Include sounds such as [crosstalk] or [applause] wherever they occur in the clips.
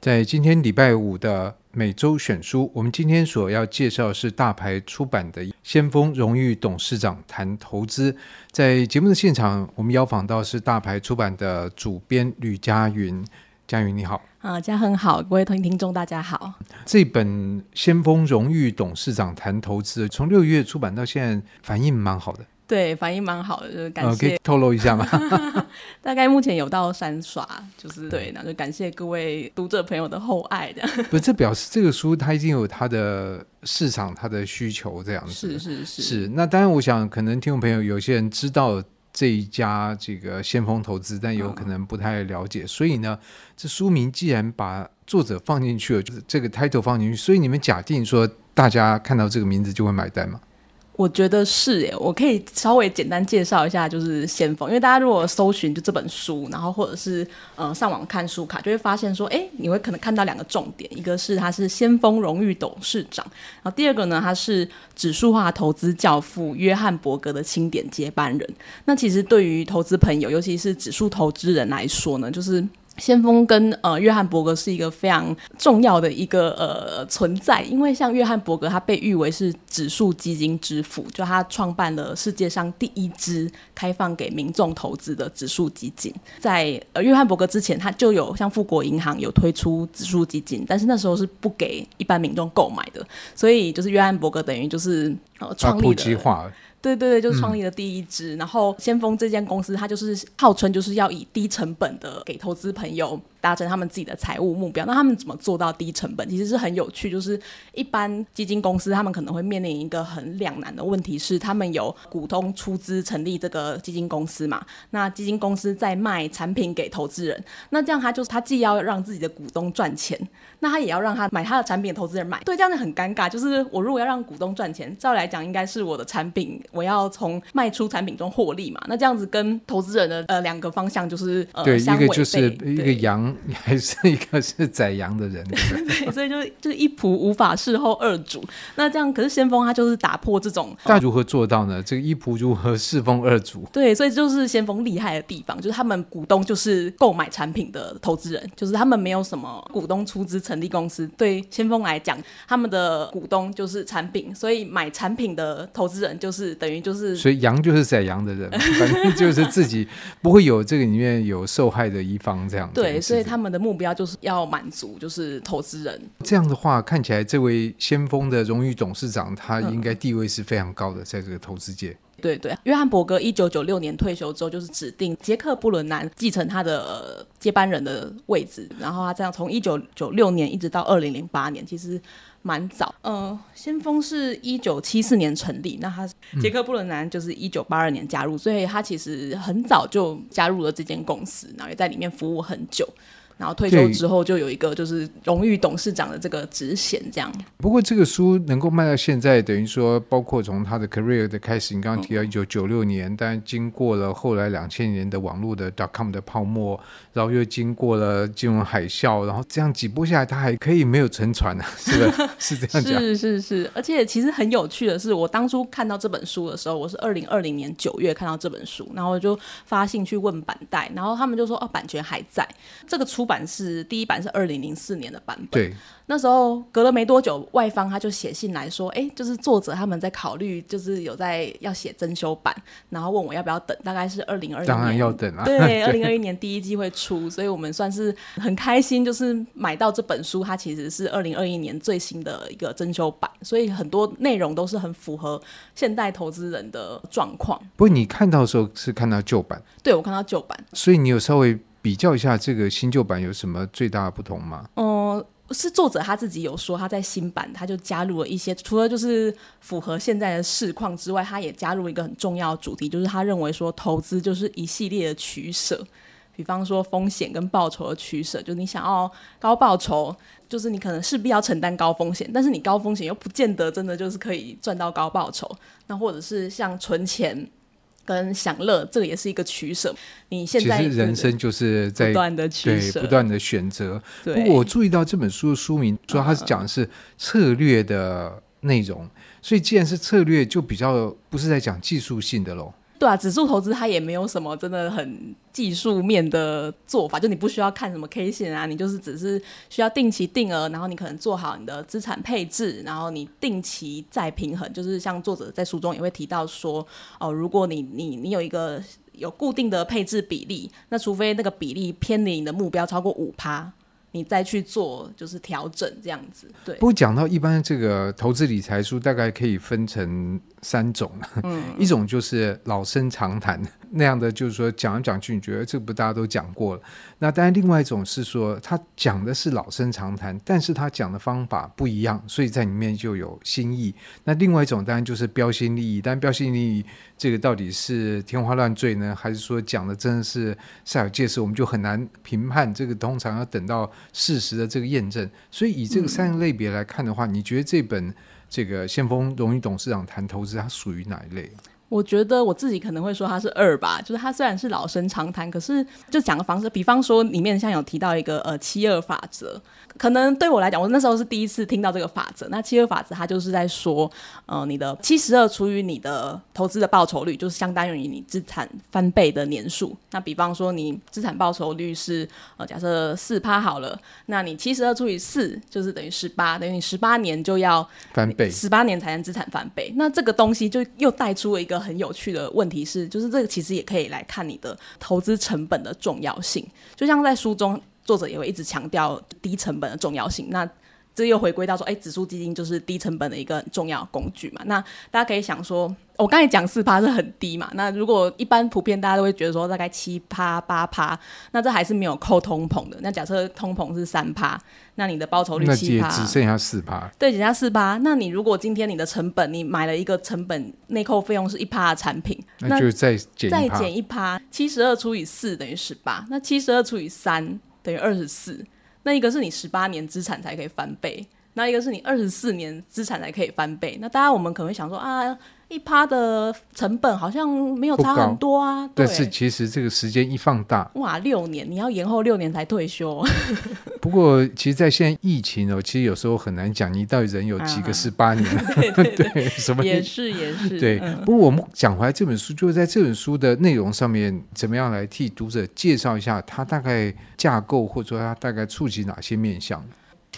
在今天礼拜五的每周选书，我们今天所要介绍的是大牌出版的先锋荣誉董事长谈投资。在节目的现场，我们邀访到是大牌出版的主编吕佳云。佳云你好，啊，嘉恒好，各位听听众大家好。这本《先锋荣誉董事长谈投资》从六月出版到现在，反应蛮好的。对，反应蛮好的，就是感谢。可以透露一下吗？[laughs] 大概目前有到三刷，就是对，那就感谢各位读者朋友的厚爱的。不，这表示这个书它已经有它的市场、它的需求这样子。是是是。是，那当然，我想可能听众朋友有些人知道这一家这个先锋投资，但有可能不太了解。嗯、所以呢，这书名既然把作者放进去了，就是这个 title 放进去，所以你们假定说大家看到这个名字就会买单吗？我觉得是耶，我可以稍微简单介绍一下，就是先锋，因为大家如果搜寻就这本书，然后或者是呃上网看书卡，就会发现说，哎，你会可能看到两个重点，一个是他是先锋荣誉董事长，然后第二个呢，他是指数化投资教父约翰伯格的钦点接班人。那其实对于投资朋友，尤其是指数投资人来说呢，就是。先锋跟呃约翰伯格是一个非常重要的一个呃存在，因为像约翰伯格，他被誉为是指数基金之父，就他创办了世界上第一支开放给民众投资的指数基金。在呃约翰伯格之前，他就有像富国银行有推出指数基金，但是那时候是不给一般民众购买的，所以就是约翰伯格等于就是呃创立的。对对对，就是创立了第一支，嗯、然后先锋这间公司，它就是号称就是要以低成本的给投资朋友。达成他们自己的财务目标，那他们怎么做到低成本？其实是很有趣。就是一般基金公司，他们可能会面临一个很两难的问题，是他们有股东出资成立这个基金公司嘛？那基金公司在卖产品给投资人，那这样他就是他既要让自己的股东赚钱，那他也要让他买他的产品的投资人买。对，这样子很尴尬。就是我如果要让股东赚钱，照理来讲应该是我的产品，我要从卖出产品中获利嘛？那这样子跟投资人的呃两个方向就是呃对。一个就是一个羊。你还是一个是宰羊的人，[laughs] 对，所以就就是一仆无法侍候二主。那这样，可是先锋他就是打破这种，[laughs] 那如何做到呢？这个一仆如何侍奉二主？对，所以就是先锋厉害的地方，就是他们股东就是购买产品的投资人，就是他们没有什么股东出资成立公司。对先锋来讲，他们的股东就是产品，所以买产品的投资人就是等于就是，所以 [laughs] 羊就是宰羊的人，反正就是自己不会有这个里面有受害的一方这样子。对，所以他们的目标就是要满足，就是投资人。这样的话，看起来这位先锋的荣誉董事长，他应该地位是非常高的，在这个投资界。对对，约翰伯格一九九六年退休之后，就是指定杰克布伦南继承他的、呃、接班人的位置。然后他这样从一九九六年一直到二零零八年，其实蛮早。呃，先锋是一九七四年成立，那他杰克布伦南就是一九八二年加入，所以他其实很早就加入了这间公司，然后也在里面服务很久。然后退休之后就有一个就是荣誉董事长的这个职衔，这样。不过这个书能够卖到现在，等于说包括从他的 career 的开始，你刚刚提到一九九六年，嗯、但经过了后来两千年的网络的 dot com 的泡沫，然后又经过了金融海啸，然后这样几波下来，他还可以没有沉船呢、啊？[laughs] 是的，[laughs] 是这样讲。是是是，而且其实很有趣的是，我当初看到这本书的时候，我是二零二零年九月看到这本书，然后我就发信去问板带，然后他们就说哦，版权还在，这个出版是第一版是二零零四年的版本。对，那时候隔了没多久，外方他就写信来说，哎，就是作者他们在考虑，就是有在要写增修版，然后问我要不要等，大概是二零二一年，当然要等啊。对，二零二一年第一季会出，所以我们算是很开心，就是买到这本书，它其实是二零二一年最新的一个增修版，所以很多内容都是很符合现代投资人的状况。不过你看到的时候是看到旧版，对，我看到旧版，所以你有稍微。比较一下这个新旧版有什么最大的不同吗？嗯，是作者他自己有说，他在新版他就加入了一些，除了就是符合现在的市况之外，他也加入一个很重要的主题，就是他认为说投资就是一系列的取舍，比方说风险跟报酬的取舍，就你想要高报酬，就是你可能势必要承担高风险，但是你高风险又不见得真的就是可以赚到高报酬，那或者是像存钱。跟享乐，这个也是一个取舍。你现在其实人生就是在不断的取舍，不断的选择。不过我注意到这本书的书名，主要它是讲的是策略的内容，所以既然是策略，就比较不是在讲技术性的喽。对啊，指数投资它也没有什么真的很技术面的做法，就你不需要看什么 K 线啊，你就是只是需要定期定额，然后你可能做好你的资产配置，然后你定期再平衡。就是像作者在书中也会提到说，哦，如果你你你有一个有固定的配置比例，那除非那个比例偏离你的目标超过五趴。你再去做就是调整这样子，对。不过讲到一般这个投资理财书，大概可以分成三种，嗯，[laughs] 一种就是老生常谈。那样的就是说讲来讲去，你觉得这不大家都讲过了？那当然，另外一种是说他讲的是老生常谈，但是他讲的方法不一样，所以在里面就有新意。那另外一种当然就是标新立异，但标新立异这个到底是天花乱坠呢，还是说讲的真的是煞有介事？我们就很难评判。这个通常要等到事实的这个验证。所以以这个三个类别来看的话，你觉得这本这个先锋荣誉董事长谈投资，它属于哪一类？我觉得我自己可能会说它是二吧，就是它虽然是老生常谈，可是就讲个方式，比方说里面像有提到一个呃七二法则，可能对我来讲，我那时候是第一次听到这个法则。那七二法则它就是在说，呃，你的七十二除以你的投资的报酬率，就是相当于你资产翻倍的年数。那比方说你资产报酬率是呃假设四趴好了，那你七十二除以四就是等于十八，等于你十八年就要翻倍，十八年才能资产翻倍。那这个东西就又带出了一个。很有趣的问题是，就是这个其实也可以来看你的投资成本的重要性。就像在书中，作者也会一直强调低成本的重要性。那这又回归到说，哎，指数基金就是低成本的一个很重要工具嘛。那大家可以想说。我刚才讲四趴是很低嘛，那如果一般普遍大家都会觉得说大概七趴八趴，那这还是没有扣通膨的。那假设通膨是三趴，那你的报酬率七趴，只剩下四趴。对，剩下四趴。那你如果今天你的成本，你买了一个成本内扣费用是一趴的产品，那就再减再减一趴，七十二除以四等于十八，那七十二除以三等于二十四。那一个是你十八年资产才可以翻倍，那一个是你二十四年资产才可以翻倍。那当然我们可能会想说啊。一趴的成本好像没有差很多啊，对，但是其实这个时间一放大，哇，六年你要延后六年才退休。[laughs] 不过，其实，在现在疫情哦，其实有时候很难讲，你到底人有几个十八年？啊、[laughs] 对，对，[laughs] 对，对，什么也是也是。对，嗯、不过我们讲回来这本书，就是在这本书的内容上面，怎么样来替读者介绍一下它大概架构，或者说它大概触及哪些面向？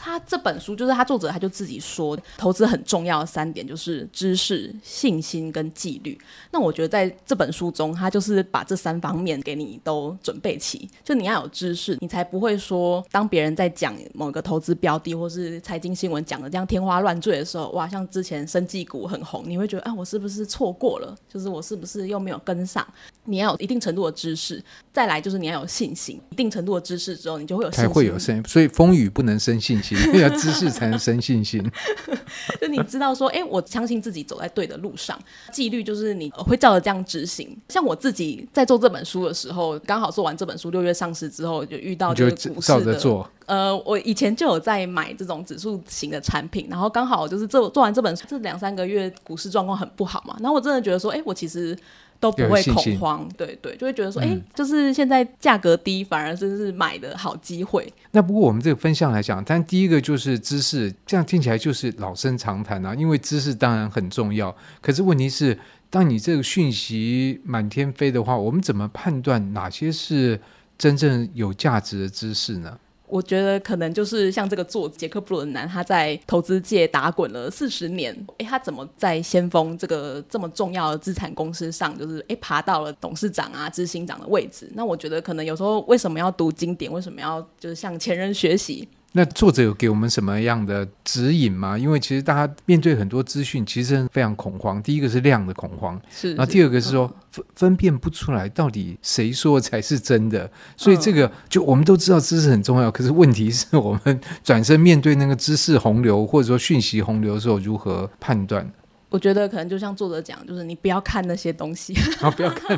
他这本书就是他作者他就自己说，投资很重要的三点就是知识、信心跟纪律。那我觉得在这本书中，他就是把这三方面给你都准备齐。就你要有知识，你才不会说当别人在讲某个投资标的或是财经新闻讲的这样天花乱坠的时候，哇，像之前生技股很红，你会觉得啊，我是不是错过了？就是我是不是又没有跟上？你要有一定程度的知识，再来就是你要有信心。一定程度的知识之后，你就会有信心。才会有声音。所以风雨不能生信心。[laughs] 要知识才能生信心，[laughs] 就你知道说，哎、欸，我相信自己走在对的路上。纪律就是你会照着这样执行。像我自己在做这本书的时候，刚好做完这本书，六月上市之后就遇到就照着做。呃，我以前就有在买这种指数型的产品，然后刚好就是做做完这本书，这两三个月股市状况很不好嘛，然后我真的觉得说，哎、欸，我其实。都不会恐慌，对对，就会觉得说，哎、嗯，就是现在价格低，反而真是买的好机会。那不过我们这个分项来讲，但第一个就是知识，这样听起来就是老生常谈啊。因为知识当然很重要，可是问题是，当你这个讯息满天飞的话，我们怎么判断哪些是真正有价值的知识呢？我觉得可能就是像这个做杰克布伦南，他在投资界打滚了四十年，诶，他怎么在先锋这个这么重要的资产公司上，就是诶爬到了董事长啊、执行长的位置？那我觉得可能有时候为什么要读经典？为什么要就是向前人学习？那作者有给我们什么样的指引吗？因为其实大家面对很多资讯，其实非常恐慌。第一个是量的恐慌，是，然后第二个是说分分辨不出来到底谁说才是真的。所以这个就我们都知道知识很重要，可是问题是我们转身面对那个知识洪流或者说讯息洪流的时候，如何判断？我觉得可能就像作者讲，就是你不要看那些东西，啊，[laughs] 不要看。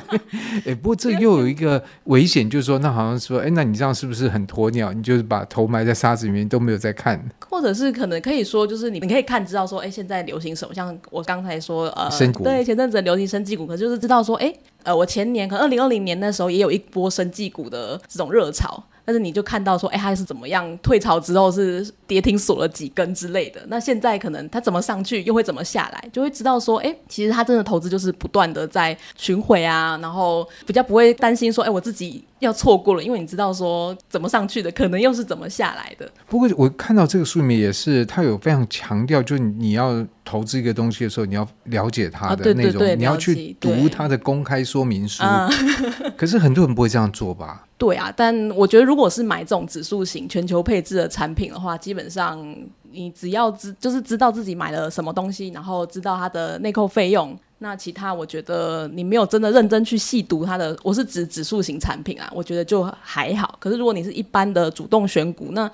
哎，不过这又有一个危险，就是说，那好像说，哎，那你这样是不是很鸵鸟？你就是把头埋在沙子里面，都没有在看。或者是可能可以说，就是你们可以看知道说，哎，现在流行什么？像我刚才说，呃，生对，前阵子流行生技股，可就是知道说，哎，呃，我前年可能二零二零年那时候也有一波生技股的这种热潮。但是你就看到说，哎，他是怎么样退潮之后是跌停锁了几根之类的。那现在可能他怎么上去，又会怎么下来，就会知道说，哎，其实他真的投资就是不断的在巡回啊，然后比较不会担心说，哎，我自己要错过了，因为你知道说怎么上去的，可能又是怎么下来的。不过我看到这个书里面也是，他有非常强调，就是你要投资一个东西的时候，你要了解它的内容，啊、对对对，你要去读它的公开说明书。[laughs] 可是很多人不会这样做吧？对啊，但我觉得如果是买这种指数型全球配置的产品的话，基本上你只要知就是知道自己买了什么东西，然后知道它的内扣费用，那其他我觉得你没有真的认真去细读它的，我是指指数型产品啊，我觉得就还好。可是如果你是一般的主动选股，那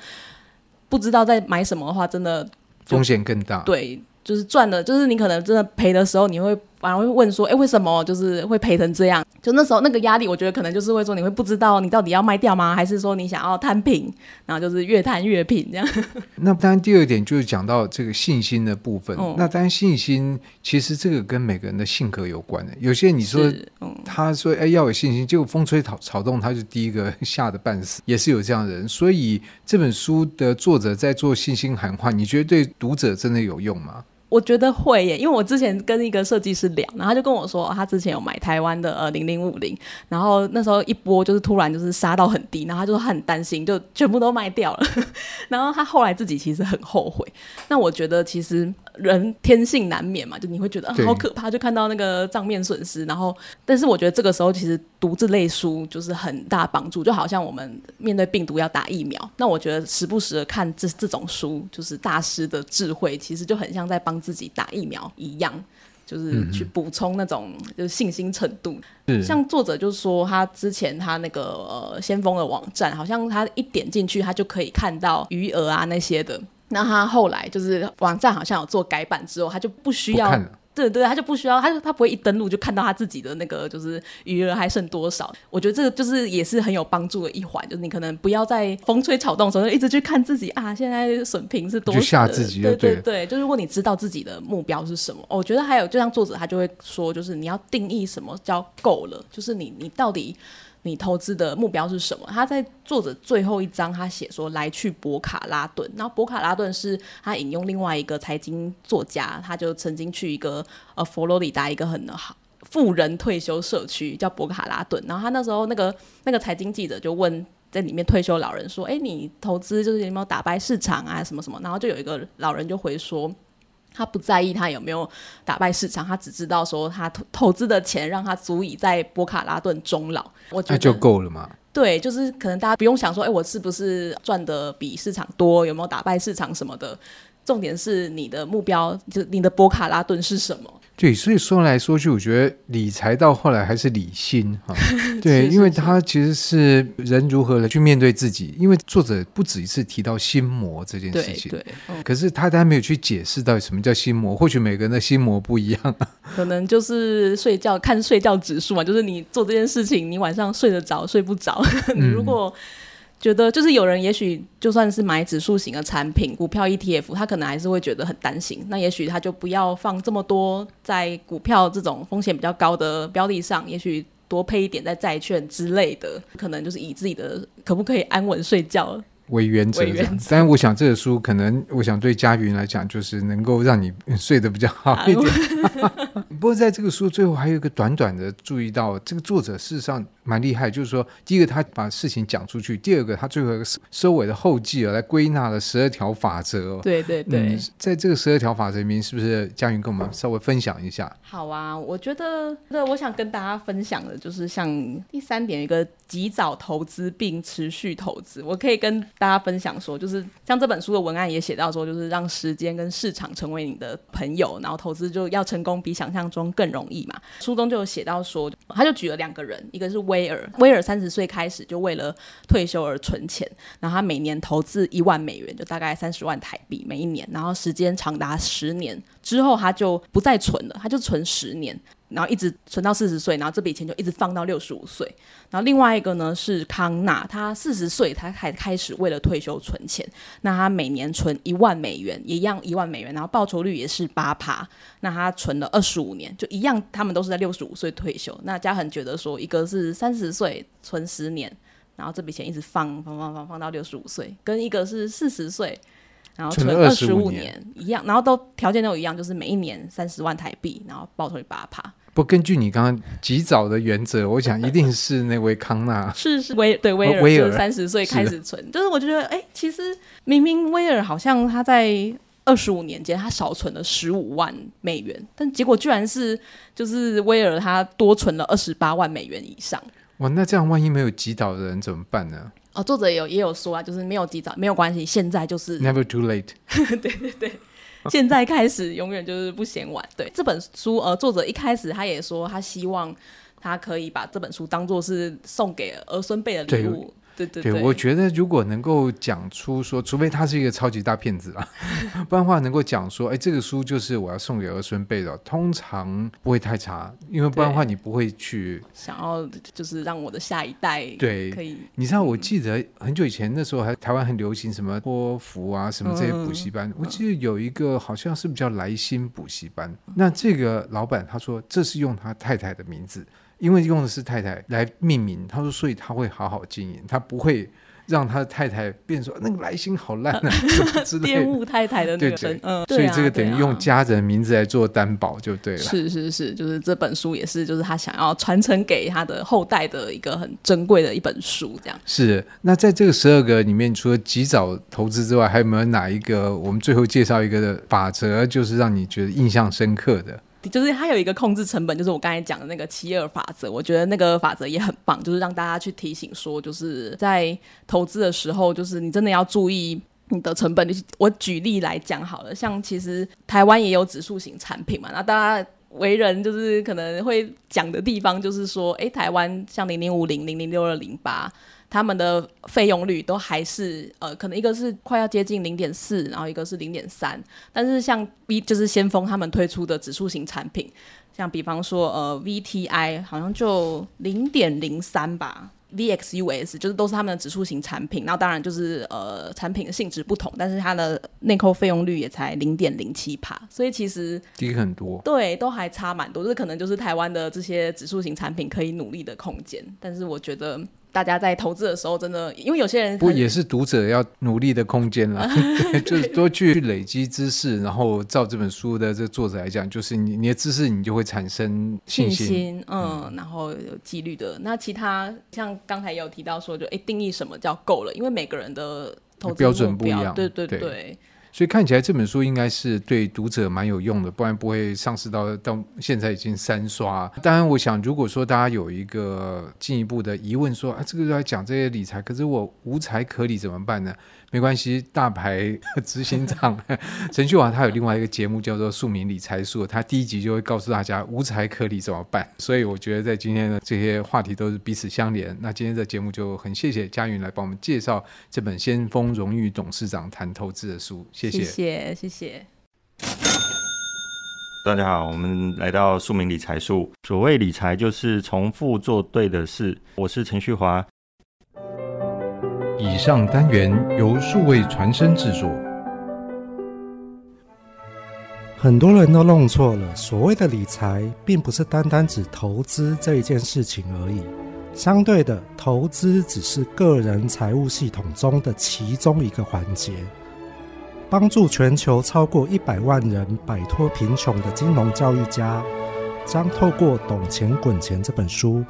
不知道在买什么的话，真的风险更大。对，就是赚的，就是你可能真的赔的时候，你会。反而会问说，哎，为什么就是会赔成这样？就那时候那个压力，我觉得可能就是会说，你会不知道你到底要卖掉吗？还是说你想要摊平，然后就是越摊越平这样？[laughs] 那当然，第二点就是讲到这个信心的部分。嗯、那当然，信心其实这个跟每个人的性格有关的。有些你说，嗯、他说，哎，要有信心，结果风吹草草动，他就第一个吓得半死，也是有这样的人。所以这本书的作者在做信心喊话，你觉得对读者真的有用吗？我觉得会耶，因为我之前跟一个设计师聊，然后他就跟我说，他之前有买台湾的呃零零五零，然后那时候一波就是突然就是杀到很低，然后他就说他很担心，就全部都卖掉了。[laughs] 然后他后来自己其实很后悔。那我觉得其实人天性难免嘛，就你会觉得、呃、好可怕，就看到那个账面损失。然后，但是我觉得这个时候其实读这类书就是很大帮助，就好像我们面对病毒要打疫苗，那我觉得时不时的看这这种书，就是大师的智慧，其实就很像在帮。自己打疫苗一样，就是去补充那种就是信心程度。嗯、像作者就说，他之前他那个呃先锋的网站，好像他一点进去，他就可以看到余额啊那些的。那他后来就是网站好像有做改版之后，他就不需要。对对，他就不需要，他就他不会一登录就看到他自己的那个就是余额还剩多少。我觉得这个就是也是很有帮助的一环，就是你可能不要在风吹草动的时候一直去看自己啊，现在损平是多少，就吓自己。对对对，就如果你知道自己的目标是什么，我觉得还有就像作者他就会说，就是你要定义什么叫够了，就是你你到底。你投资的目标是什么？他在作者最后一章，他写说来去博卡拉顿。然后博卡拉顿是他引用另外一个财经作家，他就曾经去一个呃佛罗里达一个很好富人退休社区叫博卡拉顿。然后他那时候那个那个财经记者就问在里面退休老人说：“哎，你投资就是有没有打败市场啊什么什么？”然后就有一个老人就回说。他不在意他有没有打败市场，他只知道说他投投资的钱让他足以在波卡拉顿终老。我觉得那就够了嘛。对，就是可能大家不用想说，哎，我是不是赚的比市场多？有没有打败市场什么的？重点是你的目标，就是你的博卡拉顿是什么？对，所以说来说去，我觉得理财到后来还是理心哈。[laughs] 对，因为他其实是人如何来去面对自己。因为作者不止一次提到心魔这件事情，对，对嗯、可是他他没有去解释到底什么叫心魔。或许每个人的心魔不一样，[laughs] 可能就是睡觉看睡觉指数嘛，就是你做这件事情，你晚上睡得着睡不着。[laughs] 你如果觉得就是有人，也许就算是买指数型的产品，股票 ETF，他可能还是会觉得很担心。那也许他就不要放这么多在股票这种风险比较高的标的上，也许多配一点在债券之类的，可能就是以自己的可不可以安稳睡觉为原则。当然，我想这个书可能，我想对嘉云来讲，就是能够让你睡得比较好一点。[laughs] [laughs] 不过，在这个书最后还有一个短短的注意到，这个作者事实上。蛮厉害，就是说，第一个他把事情讲出去，第二个他最后收尾的后记啊，来归纳了十二条法则。对对对、嗯，在这个十二条法则里面，是不是佳云跟我们稍微分享一下？好啊，我觉得，那我想跟大家分享的就是像第三点，一个及早投资并持续投资。我可以跟大家分享说，就是像这本书的文案也写到说，就是让时间跟市场成为你的朋友，然后投资就要成功比想想象中更容易嘛。书中就有写到说，他就举了两个人，一个是。威尔，威尔三十岁开始就为了退休而存钱，然后他每年投资一万美元，就大概三十万台币每一年，然后时间长达十年之后，他就不再存了，他就存十年。然后一直存到四十岁，然后这笔钱就一直放到六十五岁。然后另外一个呢是康纳，他四十岁他才开始为了退休存钱，那他每年存一万美元，也一样一万美元，然后报酬率也是八趴。那他存了二十五年，就一样，他们都是在六十五岁退休。那嘉恒觉得说，一个是三十岁存十年。然后这笔钱一直放放放放放到六十五岁，跟一个是四十岁，然后存存二十五年一样，然后都条件都一样，就是每一年三十万台币，然后报酬率八趴。不，根据你刚刚及早的原则，[laughs] 我想一定是那位康纳，是是威对威尔，威尔就是三十岁开始存，就是我就觉得，哎，其实明明威尔好像他在二十五年间他少存了十五万美元，但结果居然是就是威尔他多存了二十八万美元以上。哇，那这样万一没有及早的人怎么办呢？哦，作者也有也有说啊，就是没有及早没有关系，现在就是 Never too late。对 [laughs] 对对。[laughs] 现在开始，永远就是不嫌晚。对这本书，呃，作者一开始他也说，他希望他可以把这本书当做是送给儿孙辈的礼物。对对对，对，我觉得如果能够讲出说，除非他是一个超级大骗子啊，[laughs] 不然的话能够讲说，哎，这个书就是我要送给儿孙辈的，通常不会太差，因为不然的话你不会去想要就是让我的下一代对可以。你知道，我记得很久以前那时候还台湾很流行什么托福啊什么这些补习班，嗯，我记得有一个好像是不是叫莱辛补习班，那这个老板他说这是用他太太的名字。因为用的是太太来命名，他说，所以他会好好经营，他不会让他的太太变说那个来信好烂啊 [laughs] 什么之类的，玷污太太的那个，对对嗯，所以这个等于用家人名字来做担保就对了。是是是，就是这本书也是，就是他想要传承给他的后代的一个很珍贵的一本书，这样。是，那在这个十二个里面，除了及早投资之外，还有没有哪一个？我们最后介绍一个的法则，就是让你觉得印象深刻的。就是它有一个控制成本，就是我刚才讲的那个七二法则。我觉得那个法则也很棒，就是让大家去提醒说，就是在投资的时候，就是你真的要注意你的成本。就是我举例来讲好了，像其实台湾也有指数型产品嘛，那大家为人就是可能会讲的地方，就是说，哎，台湾像零零五零、零零六二零八。他们的费用率都还是呃，可能一个是快要接近零点四，然后一个是零点三。但是像 B 就是先锋他们推出的指数型产品，像比方说呃 VTI 好像就零点零三吧，VXUS 就是都是他们的指数型产品。然后当然就是呃产品的性质不同，但是它的内扣费用率也才零点零七帕，所以其实低很多。对，都还差蛮多，就是可能就是台湾的这些指数型产品可以努力的空间。但是我觉得。大家在投资的时候，真的，因为有些人不也是读者要努力的空间啦，[laughs] 就是多去累积知识，然后照这本书的这作者来讲，就是你你的知识你就会产生信心，信心嗯，嗯，然后有纪律的。那其他像刚才也有提到说，就哎定义什么叫够了，因为每个人的投资标准不一样，对对对。对所以看起来这本书应该是对读者蛮有用的，不然不会上市到到现在已经三刷。当然，我想如果说大家有一个进一步的疑问说，啊这个来讲这些理财，可是我无财可理怎么办呢？没关系，大牌 [laughs] 执行长陈旭华他有另外一个节目叫做《庶民理财术》，他第一集就会告诉大家无财可理怎么办。所以我觉得在今天的这些话题都是彼此相连。那今天的节目就很谢谢佳云来帮我们介绍这本先锋荣誉董事长谈投资的书，谢谢，谢谢，谢谢。大家好，我们来到庶民理财术。所谓理财，就是重复做对的事。我是陈旭华。以上单元由数位传声制作。很多人都弄错了，所谓的理财，并不是单单指投资这一件事情而已。相对的，投资只是个人财务系统中的其中一个环节。帮助全球超过一百万人摆脱贫穷的金融教育家，将透过《懂钱滚钱》这本书，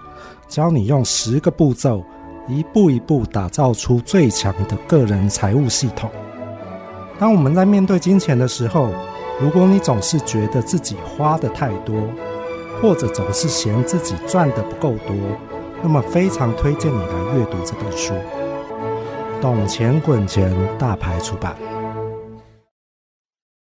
教你用十个步骤。一步一步打造出最强的个人财务系统。当我们在面对金钱的时候，如果你总是觉得自己花的太多，或者总是嫌自己赚的不够多，那么非常推荐你来阅读这本书。懂钱滚钱，大牌出版。